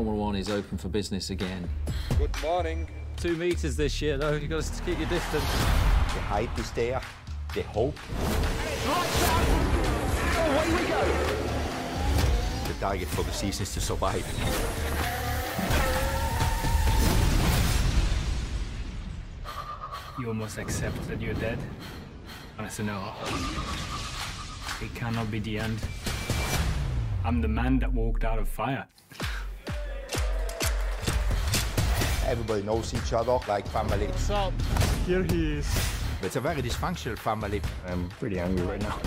Formula One is open for business again. Good morning. Two meters this year, though. You've got to keep your distance. The height is there, the hope. The target for the season is to survive. You almost accept that you're dead. And I said, no. It cannot be the end. I'm the man that walked out of fire. Everybody knows each other like family. Here he is. It's a very dysfunctional family. I'm pretty angry right now.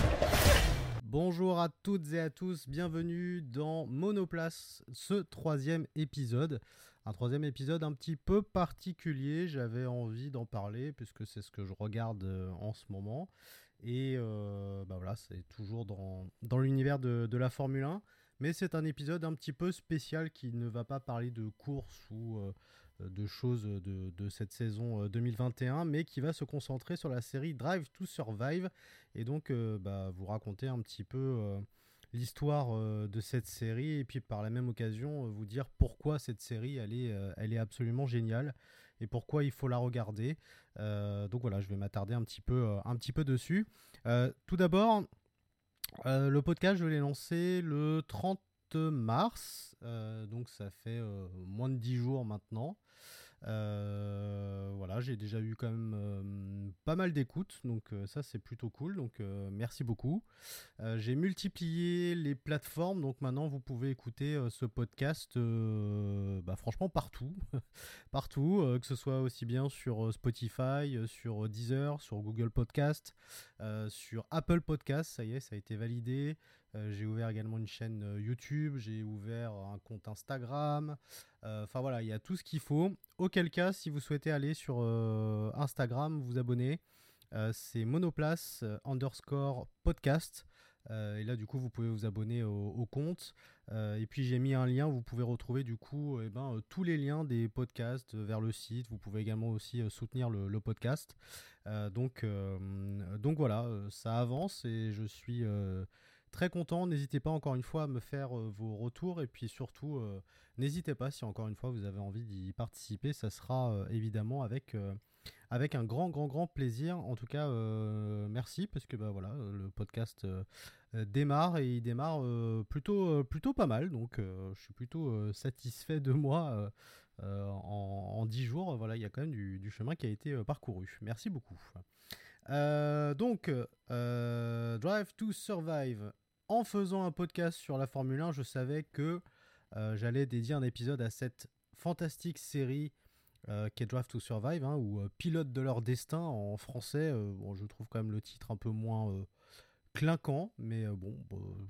Bonjour à toutes et à tous, bienvenue dans Monoplace, ce troisième épisode. Un troisième épisode un petit peu particulier, j'avais envie d'en parler puisque c'est ce que je regarde euh, en ce moment. Et euh, bah voilà, c'est toujours dans, dans l'univers de, de la Formule 1. Mais c'est un épisode un petit peu spécial qui ne va pas parler de course ou euh, de choses de, de cette saison euh, 2021, mais qui va se concentrer sur la série Drive to Survive et donc euh, bah, vous raconter un petit peu euh, l'histoire euh, de cette série et puis par la même occasion euh, vous dire pourquoi cette série elle est, euh, elle est absolument géniale et pourquoi il faut la regarder. Euh, donc voilà, je vais m'attarder un petit peu, euh, un petit peu dessus. Euh, tout d'abord, euh, le podcast, je l'ai lancé le 30 mars, euh, donc ça fait euh, moins de 10 jours maintenant. Euh, voilà, j'ai déjà eu quand même pas mal d'écoutes, donc ça c'est plutôt cool, donc merci beaucoup. J'ai multiplié les plateformes, donc maintenant vous pouvez écouter ce podcast bah, franchement partout, partout, que ce soit aussi bien sur Spotify, sur Deezer, sur Google Podcast, sur Apple Podcast, ça y est, ça a été validé. Euh, j'ai ouvert également une chaîne euh, YouTube, j'ai ouvert un compte Instagram. Euh, Enfin voilà, il y a tout ce qu'il faut. Auquel cas, si vous souhaitez aller sur euh, Instagram, vous abonner, euh, c'est monoplace euh, underscore podcast. Euh, et là, du coup, vous pouvez vous abonner au, compte. Euh, et puis, j'ai mis un lien. Vous pouvez retrouver, du coup, eh ben, euh, tous les liens des podcasts euh, vers le site. Vous pouvez également aussi euh, soutenir le, le podcast. Euh, donc, euh, donc voilà, euh, ça avance et je suis euh, très content. N'hésitez pas encore une fois à me faire euh, vos retours. Et puis surtout, euh, n'hésitez pas si encore une fois vous avez envie d'y participer. Ça sera euh, évidemment avec, avec un grand, grand, grand plaisir. En tout cas, merci parce que bah, voilà, le podcast démarre et il démarre plutôt, plutôt pas mal. Donc, je suis plutôt satisfait de moi. en, en 10 jours, voilà, il y a quand même du, du chemin qui a été parcouru. Merci beaucoup. Donc, Drive to Survive. En faisant un podcast sur la Formule 1, je savais que euh, j'allais dédier un épisode à cette fantastique série qui est Drive to Survive, hein, ou euh, Pilote de leur destin en français. Euh, bon, je trouve quand même le titre un peu moins clinquant, mais bon,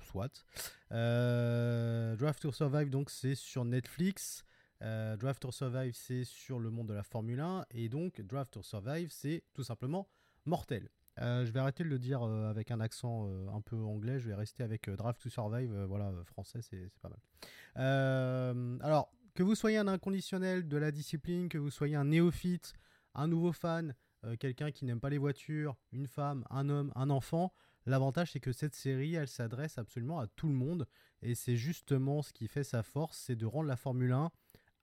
soit. Drive to Survive, donc, c'est sur Netflix. Drive to Survive, c'est sur le monde de la Formule 1. Et donc, Drive to Survive, c'est tout simplement mortel. Euh, je vais arrêter de le dire euh, avec un accent euh, un peu anglais. Je vais rester avec Drive to Survive. voilà, français, c'est pas mal. Alors, que vous soyez un inconditionnel de la discipline, que vous soyez un néophyte, un nouveau fan, quelqu'un qui n'aime pas les voitures, une femme, un homme, un enfant, l'avantage c'est que cette série, elle s'adresse absolument à tout le monde. Et c'est justement ce qui fait sa force, c'est de rendre la Formule 1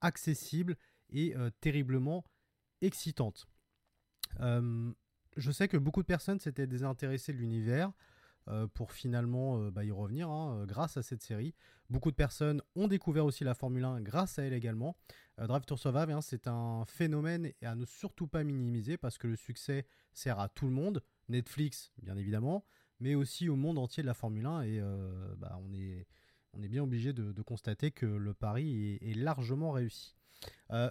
accessible et terriblement excitante. Je sais que beaucoup de personnes s'étaient désintéressées de l'univers euh, pour finalement euh, bah, y revenir hein, euh, grâce à cette série. Beaucoup de personnes ont découvert aussi la Formule 1 grâce à elle également. Drive to Survive, hein, c'est un phénomène à ne surtout pas minimiser parce que le succès sert à tout le monde, Netflix bien évidemment, mais aussi au monde entier de la Formule 1 et bah, on, est, bien obligé de, constater que le pari est, largement réussi.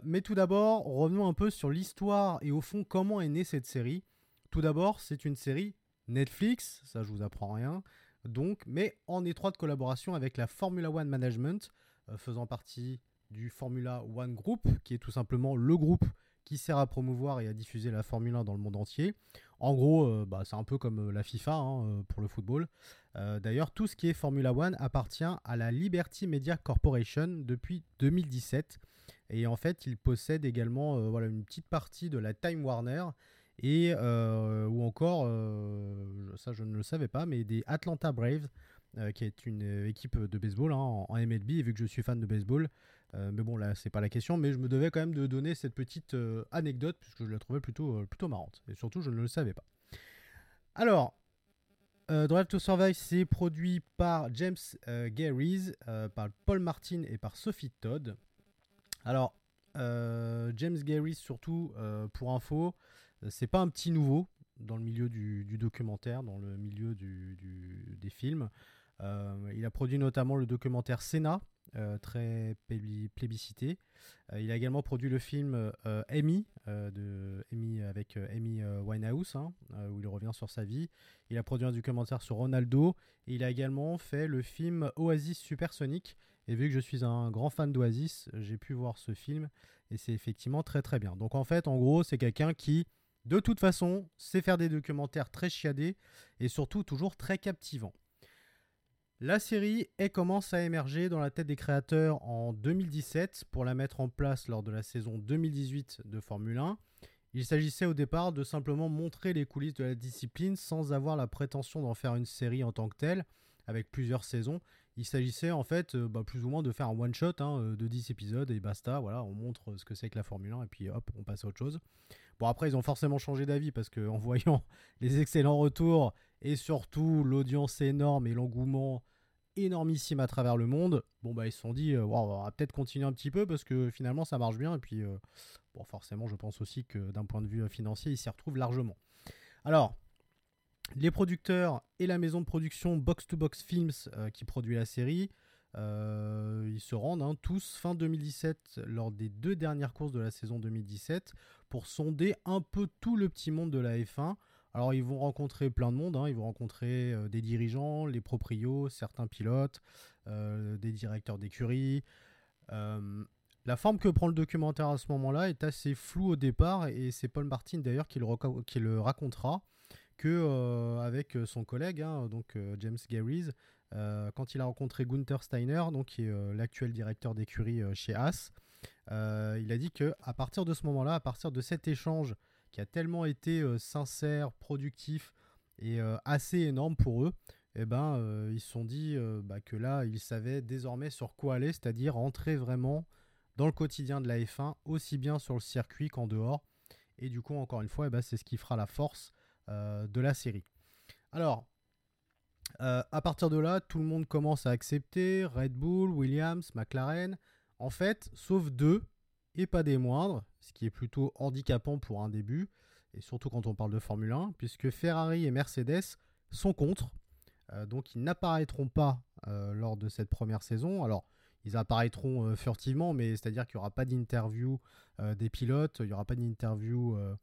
Mais tout d'abord, revenons un peu sur l'histoire et au fond comment est née cette série. Tout d'abord, c'est une série Netflix, ça je vous apprends rien, donc, mais en étroite collaboration avec la Formula One Management, euh, faisant partie du Formula One Group, qui est tout simplement le groupe qui sert à promouvoir et à diffuser la Formule 1 dans le monde entier. En gros, euh, bah, c'est un peu comme euh, la FIFA hein, pour le football. D'ailleurs, tout ce qui est Formula One appartient à la Liberty Media Corporation depuis 2017. Et en fait, il possède également une petite partie de la Time Warner. Et ou encore, ça je ne le savais pas, mais des Atlanta Braves, qui est une équipe de baseball hein, en, MLB, et vu que je suis fan de baseball, mais bon là c'est pas la question, mais je me devais quand même de donner cette petite anecdote, puisque je la trouvais plutôt, plutôt marrante, et surtout je ne le savais pas. Alors, euh, Drive to Survive, c'est produit par James euh, euh, par Paul Martin et par Sophie Todd. Alors, euh, James Garys, surtout, pour info, c'est pas un petit nouveau dans le milieu du, documentaire, dans le milieu des films. il a produit notamment le documentaire Senna, très plébiscité. il a également produit le film Amy, de avec Amy Winehouse, hein, où il revient sur sa vie. Il a produit un documentaire sur Ronaldo. Et il a également fait le film Oasis Supersonic. Et vu que je suis un grand fan d'Oasis, j'ai pu voir ce film. Et c'est effectivement très très bien. Donc en fait, en gros, c'est quelqu'un qui, de toute façon, sait faire des documentaires très chiadés et surtout toujours très captivants. La série elle commence à émerger dans la tête des créateurs en 2017 pour la mettre en place lors de la saison 2018 de Formule 1. Il s'agissait au départ de simplement montrer les coulisses de la discipline sans avoir la prétention d'en faire une série en tant que telle, avec plusieurs saisons. Il s'agissait en fait euh, bah, plus ou moins de faire un one-shot hein, euh, de 10 épisodes et basta, voilà, on montre ce que c'est que la Formule 1 et puis hop, on passe à autre chose. Bon après ils ont forcément changé d'avis parce qu'en voyant les excellents retours et surtout l'audience énorme et l'engouement énormissime à travers le monde, bon bah ils se sont dit euh, on va peut-être continuer un petit peu parce que finalement ça marche bien et puis Bon, forcément, je pense aussi que d'un point de vue euh, financier, il s'y retrouve largement. Alors, les producteurs et la maison de production Box to Box Films euh, qui produit la série, euh, ils se rendent hein, tous fin 2017 lors des deux dernières courses de la saison 2017 pour sonder un peu tout le petit monde de la F1. Alors ils vont rencontrer plein de monde, hein. ils vont rencontrer des dirigeants, les proprios, certains pilotes, des directeurs d'écurie. La forme que prend le documentaire à ce moment-là est assez floue au départ et c'est Paul Martin d'ailleurs qui, le, racontera que euh, avec son collègue, hein, donc euh, James Garys, euh, quand il a rencontré Gunther Steiner, donc qui est l'actuel directeur d'écurie chez Haas, il a dit que à partir de ce moment-là, à partir de cet échange qui a tellement été sincère, productif et assez énorme pour eux, eh ben, ils se sont dit bah, que là, ils savaient désormais sur quoi aller, c'est-à-dire entrer vraiment dans le quotidien de la F1, aussi bien sur le circuit qu'en dehors. Et du coup, encore une fois, eh ben, c'est ce qui fera la force euh, de la série. Alors, euh, à partir de là, tout le monde commence à accepter Red Bull, Williams, McLaren. En fait, sauf deux, et pas des moindres, ce qui est plutôt handicapant pour un début, et surtout quand on parle de Formule 1, puisque Ferrari et Mercedes sont contre. Euh, donc ils n'apparaîtront pas lors de cette première saison. Alors, ils apparaîtront euh, furtivement, mais c'est-à-dire qu'il n'y aura pas d'interview euh, des pilotes, il n'y aura pas d'interview euh,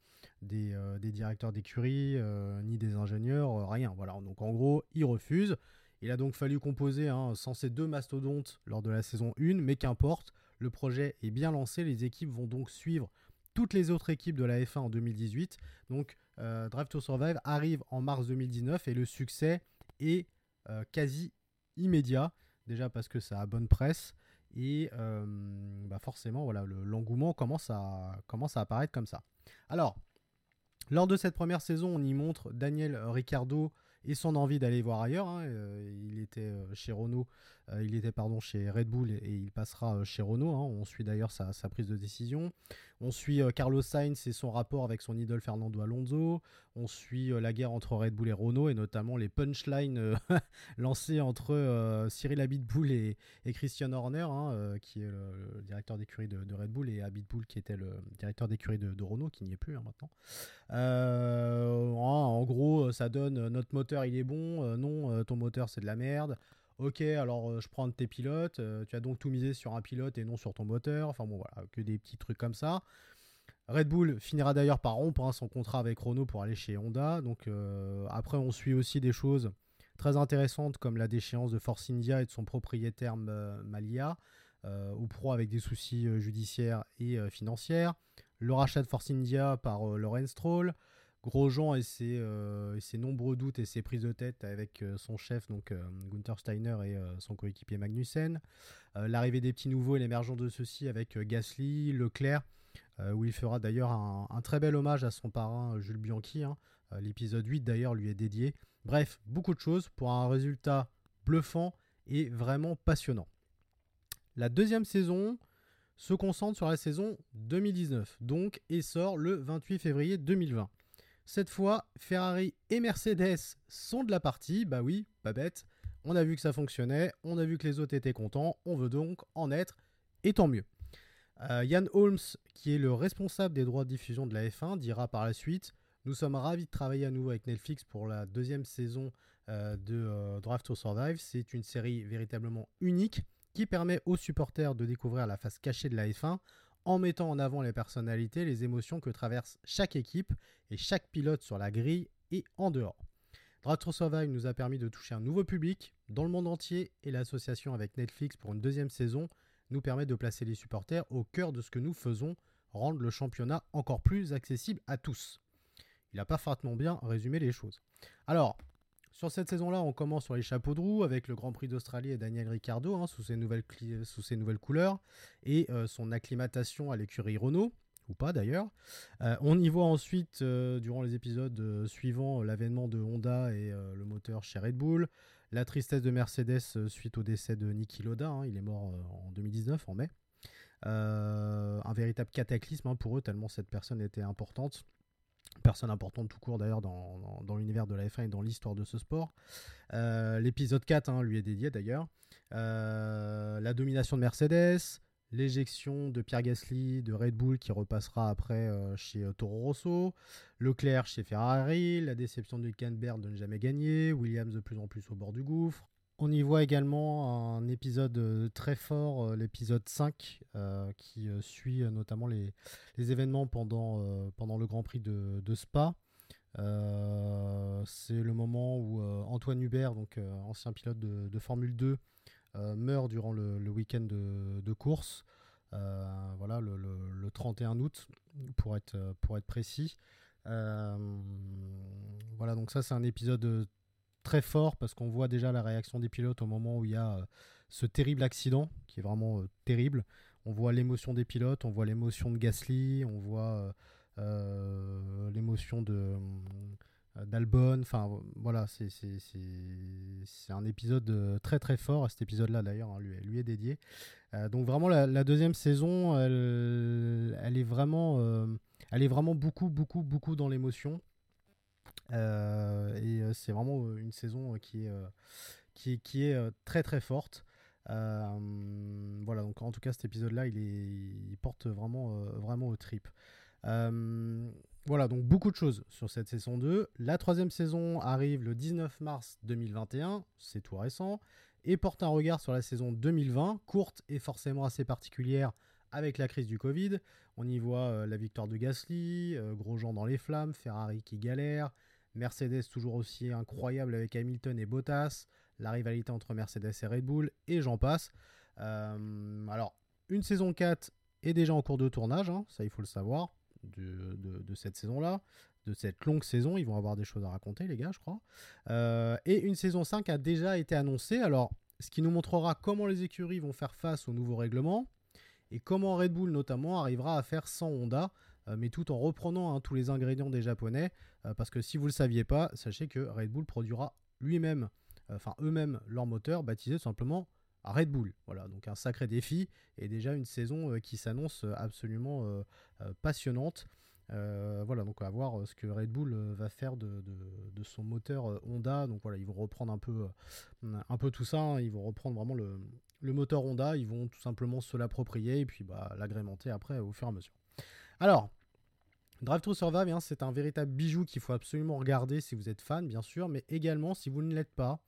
des, directeurs d'écurie, ni des ingénieurs, rien. Voilà. Donc en gros, ils refusent. Il a donc fallu composer hein, sans ces deux mastodontes lors de la saison 1, mais qu'importe, le projet est bien lancé. Les équipes vont donc suivre toutes les autres équipes de la F1 en 2018. Donc Drive to Survive arrive en mars 2019 et le succès est quasi immédiat. Déjà parce que ça a bonne presse et euh, bah forcément voilà l'engouement commence à commence à apparaître comme ça. Alors lors de cette première saison, on y montre Daniel Ricciardo et son envie d'aller voir ailleurs. Hein. Euh, il était euh, chez Renault, il était pardon chez Red Bull et, il passera chez Renault. Hein. On suit d'ailleurs sa, prise de décision. On suit Carlos Sainz et son rapport avec son idole Fernando Alonso. On suit la guerre entre Red Bull et Renault et notamment les punchlines lancées entre Cyril Abitbull et, et Christian Horner, hein, qui est le, directeur d'écurie de, Red Bull, et Abitbull qui était le directeur d'écurie de, Renault, qui n'y est plus maintenant. en gros, ça donne notre moteur il est bon, non, ton moteur c'est de la merde. Ok, alors je prends de tes pilotes, tu as donc tout misé sur un pilote et non sur ton moteur. Enfin bon, voilà, que des petits trucs comme ça. Red Bull finira d'ailleurs par rompre hein, son contrat avec Renault pour aller chez Honda. Donc après, on suit aussi des choses très intéressantes comme la déchéance de Force India et de son propriétaire Malia, au pro avec des soucis judiciaires et financiers. Le rachat de Force India par Lorenz Stroll. Grosjean et ses, et ses, nombreux doutes et ses prises de tête avec son chef, donc Gunther Steiner et son coéquipier Magnussen. L'arrivée des petits nouveaux et l'émergence de ceux-ci avec Gasly, Leclerc. où il fera d'ailleurs un, très bel hommage à son parrain Jules Bianchi. Hein. L'épisode 8 d'ailleurs lui est dédié. Bref, beaucoup de choses pour un résultat bluffant et vraiment passionnant. La deuxième saison se concentre sur la saison 2019, donc, et sort le 28 février 2020. Cette fois, Ferrari et Mercedes sont de la partie, bah oui, pas bête. On a vu que ça fonctionnait, on a vu que les autres étaient contents, on veut donc en être, et tant mieux. Euh, Yann Holmes, qui est le responsable des droits de diffusion de la F1, dira par la suite Nous sommes ravis de travailler à nouveau avec Netflix pour la deuxième saison euh, de euh, Drive to Survive. C'est une série véritablement unique qui permet aux supporters de découvrir la face cachée de la F1 en mettant en avant les personnalités, les émotions que traverse chaque équipe et chaque pilote sur la grille et en dehors. Drive nous a permis de toucher un nouveau public dans le monde entier et l'association avec Netflix pour une deuxième saison nous permet de placer les supporters au cœur de ce que nous faisons, rendre le championnat encore plus accessible à tous. Il a parfaitement bien résumé les choses. Alors, sur cette saison-là, on commence sur les chapeaux de roue avec le Grand Prix d'Australie et Daniel Ricciardo hein, sous, ses nouvelles sous ses nouvelles couleurs et euh, son acclimatation à l'écurie Renault, ou pas d'ailleurs. Euh, on y voit ensuite, euh, durant les épisodes suivants, l'avènement de Honda et le moteur chez Red Bull, la tristesse de Mercedes suite au décès de Niki Loda, hein, il est mort en 2019, en mai. un véritable cataclysme hein, pour eux, tellement cette personne était importante personne importante tout court d'ailleurs dans, l'univers de la F1 et dans l'histoire de ce sport. Euh, l'épisode 4 hein, lui est dédié d'ailleurs. Euh, la domination de Mercedes, l'éjection de Pierre Gasly de Red Bull qui repassera après euh, chez Toro Rosso, Leclerc chez Ferrari, la déception de Hülkenberg de ne jamais gagner, Williams de plus en plus au bord du gouffre, on y voit également un épisode euh, très fort, euh, l'épisode 5, euh, qui suit notamment les, événements pendant, le Grand Prix de, Spa. c'est le moment où Antoine Hubert, donc ancien pilote de, Formule 2, meurt durant le, week-end de, course. voilà, le, 31 août, pour être, pour être précis. voilà, donc ça c'est un épisode très fort parce qu'on voit déjà la réaction des pilotes au moment où il y a euh, ce terrible accident qui est vraiment euh, terrible. On voit l'émotion des pilotes, on voit l'émotion de Gasly, on voit euh, l'émotion de d'Albon. Enfin voilà, c'est un épisode très très fort. Cet épisode-là d'ailleurs hein, lui, est dédié. donc vraiment la, deuxième saison, elle est vraiment, elle est vraiment beaucoup beaucoup beaucoup dans l'émotion. Euh, et euh, c'est vraiment euh, une saison qui est, qui qui est très très forte. voilà, donc en tout cas cet épisode-là, il, porte vraiment, vraiment au trip. voilà, donc beaucoup de choses sur cette saison 2. La troisième saison arrive le 19 mars 2021, c'est tout récent, et porte un regard sur la saison 2020, courte et forcément assez particulière avec la crise du Covid. On y voit la victoire de Gasly, Grosjean dans les flammes, Ferrari qui galère, Mercedes toujours aussi incroyable avec Hamilton et Bottas, la rivalité entre Mercedes et Red Bull, et j'en passe. Euh, alors, une saison 4 est déjà en cours de tournage, hein, ça il faut le savoir, de, cette saison-là, de cette longue saison. Ils vont avoir des choses à raconter, les gars, je crois. Euh, et une saison 5 a déjà été annoncée. Alors, ce qui nous montrera comment les écuries vont faire face aux nouveaux règlements et comment Red Bull notamment arrivera à faire sans Honda. Euh, mais tout en reprenant hein, tous les ingrédients des japonais, euh, parce que si vous ne le saviez pas, sachez que Red Bull produira lui-même, euh, enfin eux-mêmes, leur moteur baptisé simplement Red Bull. Voilà, donc un sacré défi et déjà une saison qui s'annonce absolument passionnante. voilà, donc on va voir ce que Red Bull va faire de, son moteur Honda. Donc voilà, ils vont reprendre un peu, un peu tout ça. Hein. Ils vont reprendre vraiment le, le, moteur Honda. Ils vont tout simplement se l'approprier et puis bah, l'agrémenter après au fur et à mesure. Alors, Drive Thru Survive, hein, c'est un véritable bijou qu'il faut absolument regarder si vous êtes fan, bien sûr, mais également si vous ne l'êtes pas.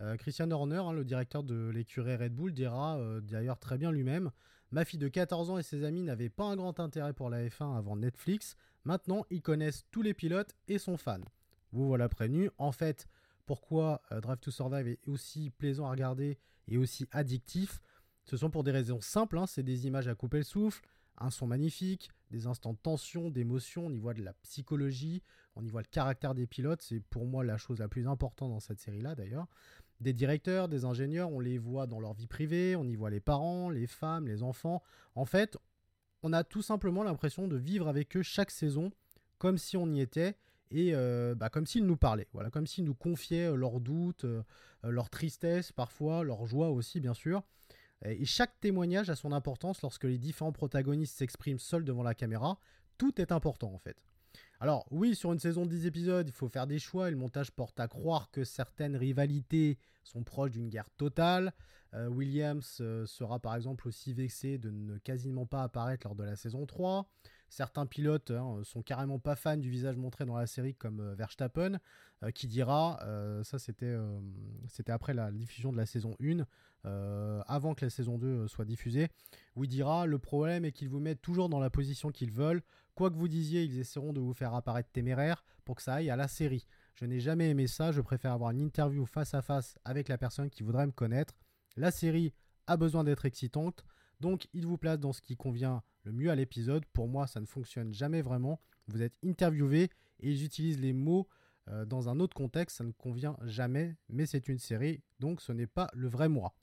Euh, Christian Horner, hein, le directeur de l'écurie Red Bull, dira euh, d'ailleurs très bien lui-même Ma fille de 14 ans et ses amis n'avaient pas un grand intérêt pour la F1 avant Netflix. Maintenant, ils connaissent tous les pilotes et sont fans. Vous voilà prévenu. En fait, pourquoi euh, Drive to Survive est aussi plaisant à regarder et aussi addictif? Ce sont pour des raisons simples. Hein. c'est des images à couper le souffle, un son magnifique, des instants de tension, d'émotion, on y voit de la psychologie, on y voit le caractère des pilotes, c'est pour moi la chose la plus importante dans cette série-là d'ailleurs. Des directeurs, des ingénieurs, on les voit dans leur vie privée, on y voit les parents, les femmes, les enfants. En fait, on a tout simplement l'impression de vivre avec eux chaque saison comme si on y était et euh, bah, comme s'ils nous parlaient, voilà, comme s'ils nous confiaient leurs doutes, euh, leur tristesse parfois, leur joie aussi bien sûr. Et chaque témoignage a son importance lorsque les différents protagonistes s'expriment seuls devant la caméra. Tout est important en fait. Alors oui, sur une saison de 10 épisodes, il faut faire des choix et le montage porte à croire que certaines rivalités sont proches d'une guerre totale. Williams sera par exemple aussi vexé de ne quasiment pas apparaître lors de la saison 3. Certains pilotes hein, sont carrément pas fans du visage montré dans la série, comme euh, Verstappen, euh, qui dira, euh, ça c'était c'était après la diffusion de la saison 1, avant que la saison 2 soit diffusée, où il dira le problème est qu'ils vous mettent toujours dans la position qu'ils veulent. Quoi que vous disiez, ils essaieront de vous faire apparaître téméraire pour que ça aille à la série. Je n'ai jamais aimé ça, je préfère avoir une interview face à face avec la personne qui voudrait me connaître. La série a besoin d'être excitante, donc il vous place dans ce qui convient le mieux à l'épisode. Pour moi, ça ne fonctionne jamais vraiment. Vous êtes interviewé et j'utilise les mots euh, dans un autre contexte, ça ne convient jamais, mais c'est une série, donc ce n'est pas le vrai moi.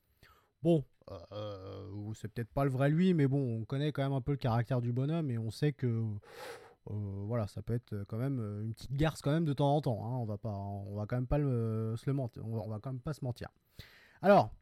Bon, euh, c'est peut-être pas le vrai lui, mais bon, on connaît quand même un peu le caractère du bonhomme et on sait que euh, voilà, ça peut être quand même une petite garce quand même de temps en temps. Hein. on va pas, on va quand même pas se le mentir, on va quand même pas se mentir. Alors,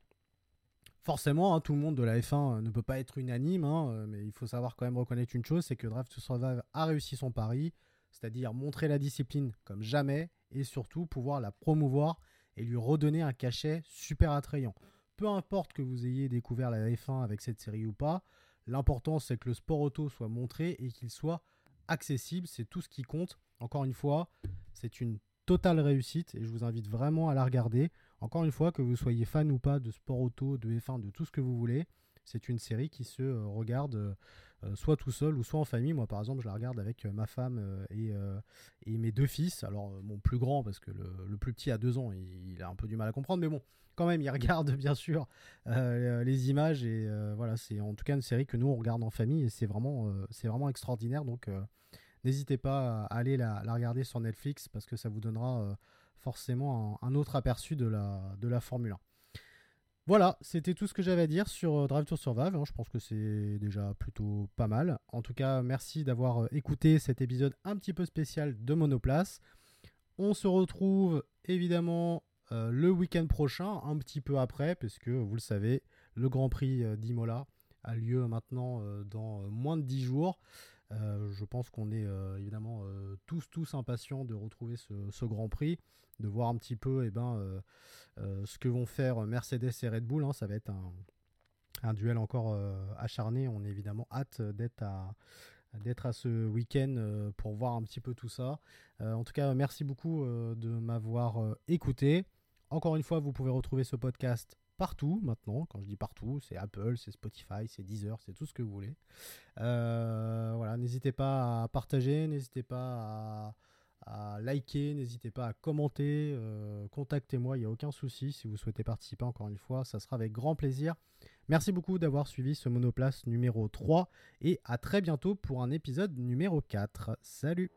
forcément, hein, tout le monde de la F1 euh, ne peut pas être unanime, hein, euh, mais il faut savoir quand même reconnaître une chose, c'est que Drive to Survive a réussi son pari, c'est-à-dire montrer la discipline comme jamais, et surtout pouvoir la promouvoir et lui redonner un cachet super attrayant. Peu importe que vous ayez découvert la F1 avec cette série ou pas, l'important c'est que le sport auto soit montré et qu'il soit accessible, c'est tout ce qui compte. Encore une fois, c'est une totale réussite et je vous invite vraiment à la regarder. Encore une fois, que vous soyez fan ou pas de sport auto, de F1, de tout ce que vous voulez, c'est une série qui se euh, regarde euh, soit tout seul ou soit en famille. Moi, par exemple, je la regarde avec euh, ma femme et, et, mes deux fils. Alors, mon plus grand, parce que le, plus petit a deux ans, il, a un peu du mal à comprendre, mais bon, quand même, il regarde bien sûr les images et voilà, c'est en tout cas une série que nous on regarde en famille et c'est vraiment, c'est vraiment extraordinaire. Donc, n'hésitez pas à aller la, regarder sur Netflix parce que ça vous donnera forcément un, autre aperçu de la, Formule 1. Voilà, c'était tout ce que j'avais à dire sur euh, Drive to Survive. Hein. je pense que c'est déjà plutôt pas mal. En tout cas, merci d'avoir euh, écouté cet épisode un petit peu spécial de Monoplace. On se retrouve évidemment euh, le week-end prochain, un petit peu après, puisque vous le savez, le Grand Prix d'Imola a lieu maintenant dans moins de 10 jours. Je pense qu'on est évidemment tous tous impatients de retrouver ce Grand Prix de voir un petit peu eh ben, euh, euh, ce que vont faire Mercedes et Red Bull. Hein. ça va être un, duel encore euh, acharné. On est évidemment hâte d'être à, d'être à ce week-end pour voir un petit peu tout ça. en tout cas, merci beaucoup de m'avoir écouté. Encore une fois, vous pouvez retrouver ce podcast partout maintenant. Quand je dis partout, c'est Apple, c'est Spotify, c'est Deezer, c'est tout ce que vous voulez. voilà, n'hésitez pas à partager, n'hésitez pas à à liker, n'hésitez pas à commenter, euh, contactez-moi, il n'y a aucun souci si vous souhaitez participer encore une fois, ça sera avec grand plaisir. Merci beaucoup d'avoir suivi ce monoplace numéro 3 et à très bientôt pour un épisode numéro 4. Salut